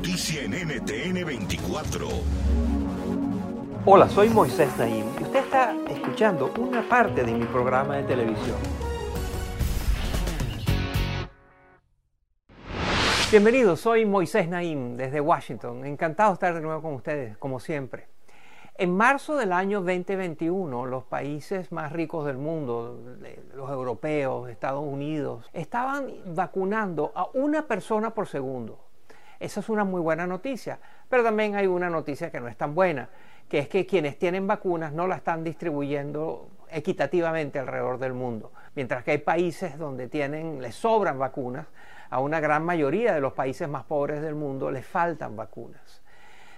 Noticia en NTN 24. Hola, soy Moisés Naim y usted está escuchando una parte de mi programa de televisión. Bienvenidos, soy Moisés Naim desde Washington. Encantado de estar de nuevo con ustedes, como siempre. En marzo del año 2021, los países más ricos del mundo, los europeos, Estados Unidos, estaban vacunando a una persona por segundo. Esa es una muy buena noticia, pero también hay una noticia que no es tan buena, que es que quienes tienen vacunas no la están distribuyendo equitativamente alrededor del mundo, mientras que hay países donde tienen, les sobran vacunas, a una gran mayoría de los países más pobres del mundo les faltan vacunas.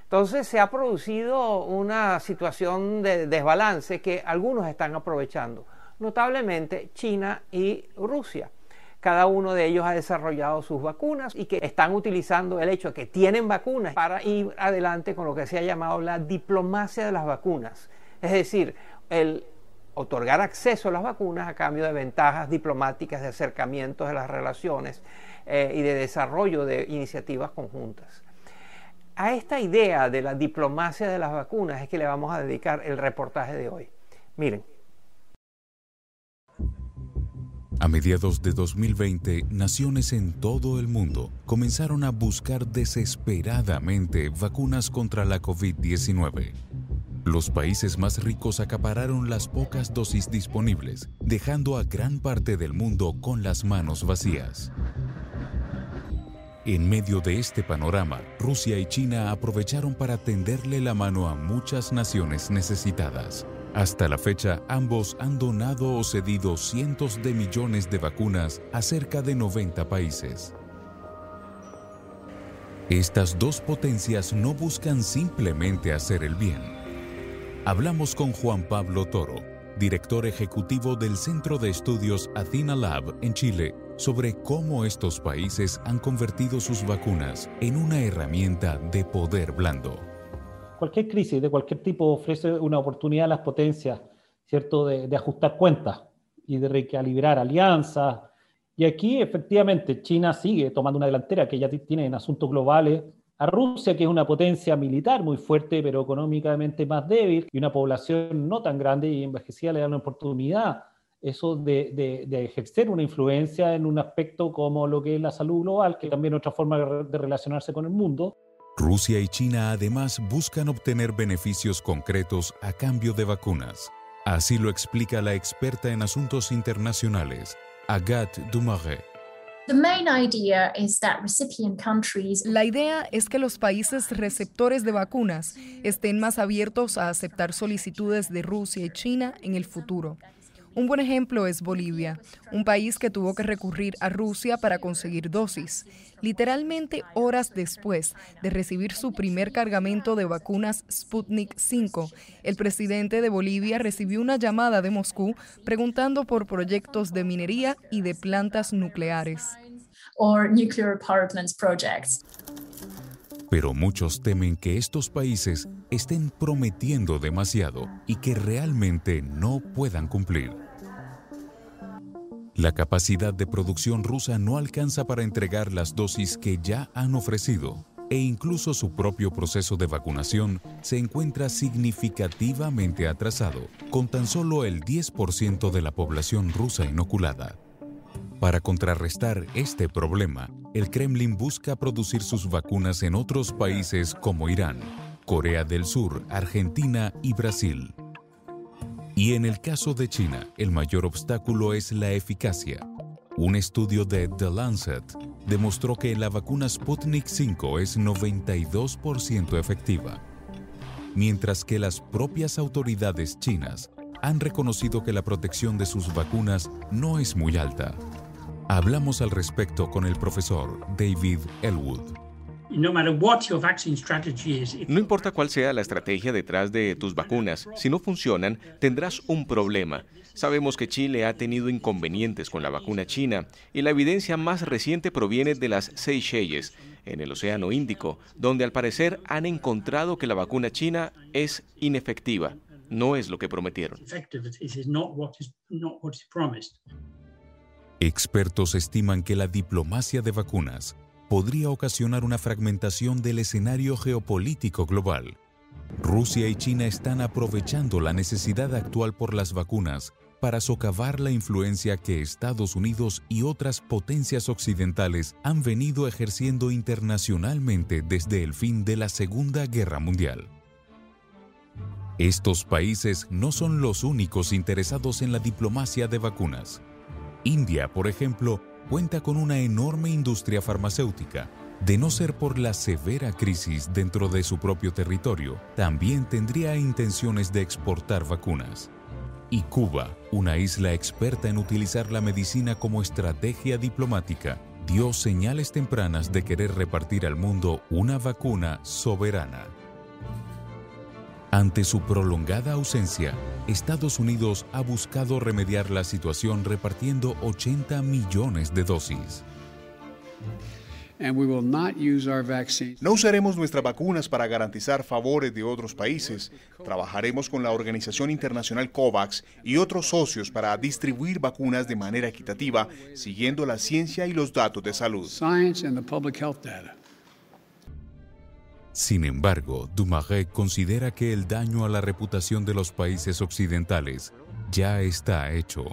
Entonces se ha producido una situación de desbalance que algunos están aprovechando, notablemente China y Rusia. Cada uno de ellos ha desarrollado sus vacunas y que están utilizando el hecho de que tienen vacunas para ir adelante con lo que se ha llamado la diplomacia de las vacunas. Es decir, el otorgar acceso a las vacunas a cambio de ventajas diplomáticas, de acercamientos de las relaciones eh, y de desarrollo de iniciativas conjuntas. A esta idea de la diplomacia de las vacunas es que le vamos a dedicar el reportaje de hoy. Miren. A mediados de 2020, naciones en todo el mundo comenzaron a buscar desesperadamente vacunas contra la COVID-19. Los países más ricos acapararon las pocas dosis disponibles, dejando a gran parte del mundo con las manos vacías. En medio de este panorama, Rusia y China aprovecharon para tenderle la mano a muchas naciones necesitadas. Hasta la fecha, ambos han donado o cedido cientos de millones de vacunas a cerca de 90 países. Estas dos potencias no buscan simplemente hacer el bien. Hablamos con Juan Pablo Toro, director ejecutivo del Centro de Estudios Athena Lab en Chile, sobre cómo estos países han convertido sus vacunas en una herramienta de poder blando cualquier crisis de cualquier tipo ofrece una oportunidad a las potencias, ¿cierto?, de, ajustar cuentas y de recalibrar alianzas. Y aquí, efectivamente, China sigue tomando una delantera que ya tiene en asuntos globales a Rusia, que es una potencia militar muy fuerte, pero económicamente más débil, y una población no tan grande y envejecida le da una oportunidad eso de, de, ejercer una influencia en un aspecto como lo que es la salud global, que también es otra forma de relacionarse con el mundo. Rusia y China además buscan obtener beneficios concretos a cambio de vacunas. Así lo explica la experta en asuntos internacionales, Agathe Dumaret. La idea es que los países receptores de vacunas estén más abiertos a aceptar solicitudes de Rusia y China en el futuro. Un buen ejemplo es Bolivia, un país que tuvo que recurrir a Rusia para conseguir dosis. Literalmente horas después de recibir su primer cargamento de vacunas Sputnik 5, el presidente de Bolivia recibió una llamada de Moscú preguntando por proyectos de minería y de plantas nucleares. Pero muchos temen que estos países estén prometiendo demasiado y que realmente no puedan cumplir. La capacidad de producción rusa no alcanza para entregar las dosis que ya han ofrecido e incluso su propio proceso de vacunación se encuentra significativamente atrasado, con tan solo el 10% de la población rusa inoculada. Para contrarrestar este problema, el Kremlin busca producir sus vacunas en otros países como Irán, Corea del Sur, Argentina y Brasil. Y en el caso de China, el mayor obstáculo es la eficacia. Un estudio de The Lancet demostró que la vacuna Sputnik 5 es 92% efectiva, mientras que las propias autoridades chinas han reconocido que la protección de sus vacunas no es muy alta. Hablamos al respecto con el profesor David Elwood. No importa cuál sea la estrategia detrás de tus vacunas, si no funcionan, tendrás un problema. Sabemos que Chile ha tenido inconvenientes con la vacuna china y la evidencia más reciente proviene de las Seychelles, en el Océano Índico, donde al parecer han encontrado que la vacuna china es inefectiva. No es lo que prometieron. Expertos estiman que la diplomacia de vacunas podría ocasionar una fragmentación del escenario geopolítico global. Rusia y China están aprovechando la necesidad actual por las vacunas para socavar la influencia que Estados Unidos y otras potencias occidentales han venido ejerciendo internacionalmente desde el fin de la Segunda Guerra Mundial. Estos países no son los únicos interesados en la diplomacia de vacunas. India, por ejemplo, cuenta con una enorme industria farmacéutica. De no ser por la severa crisis dentro de su propio territorio, también tendría intenciones de exportar vacunas. Y Cuba, una isla experta en utilizar la medicina como estrategia diplomática, dio señales tempranas de querer repartir al mundo una vacuna soberana. Ante su prolongada ausencia, Estados Unidos ha buscado remediar la situación repartiendo 80 millones de dosis. No usaremos nuestras vacunas para garantizar favores de otros países. Trabajaremos con la Organización Internacional COVAX y otros socios para distribuir vacunas de manera equitativa, siguiendo la ciencia y los datos de salud. Sin embargo, Dumaré considera que el daño a la reputación de los países occidentales ya está hecho.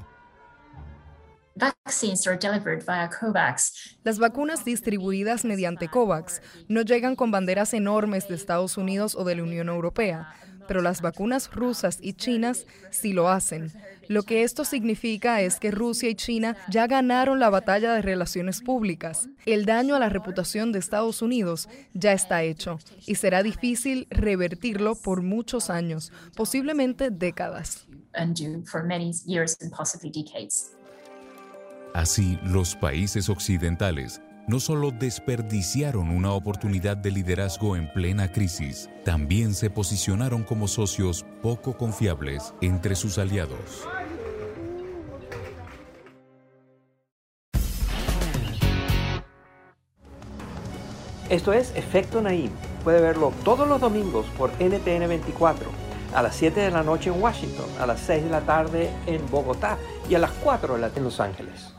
Las vacunas distribuidas mediante COVAX no llegan con banderas enormes de Estados Unidos o de la Unión Europea, pero las vacunas rusas y chinas sí lo hacen. Lo que esto significa es que Rusia y China ya ganaron la batalla de relaciones públicas. El daño a la reputación de Estados Unidos ya está hecho y será difícil revertirlo por muchos años, posiblemente décadas. Así, los países occidentales no solo desperdiciaron una oportunidad de liderazgo en plena crisis, también se posicionaron como socios poco confiables entre sus aliados. Esto es Efecto Naim. Puede verlo todos los domingos por NTN 24, a las 7 de la noche en Washington, a las 6 de la tarde en Bogotá y a las 4 de la en Los Ángeles.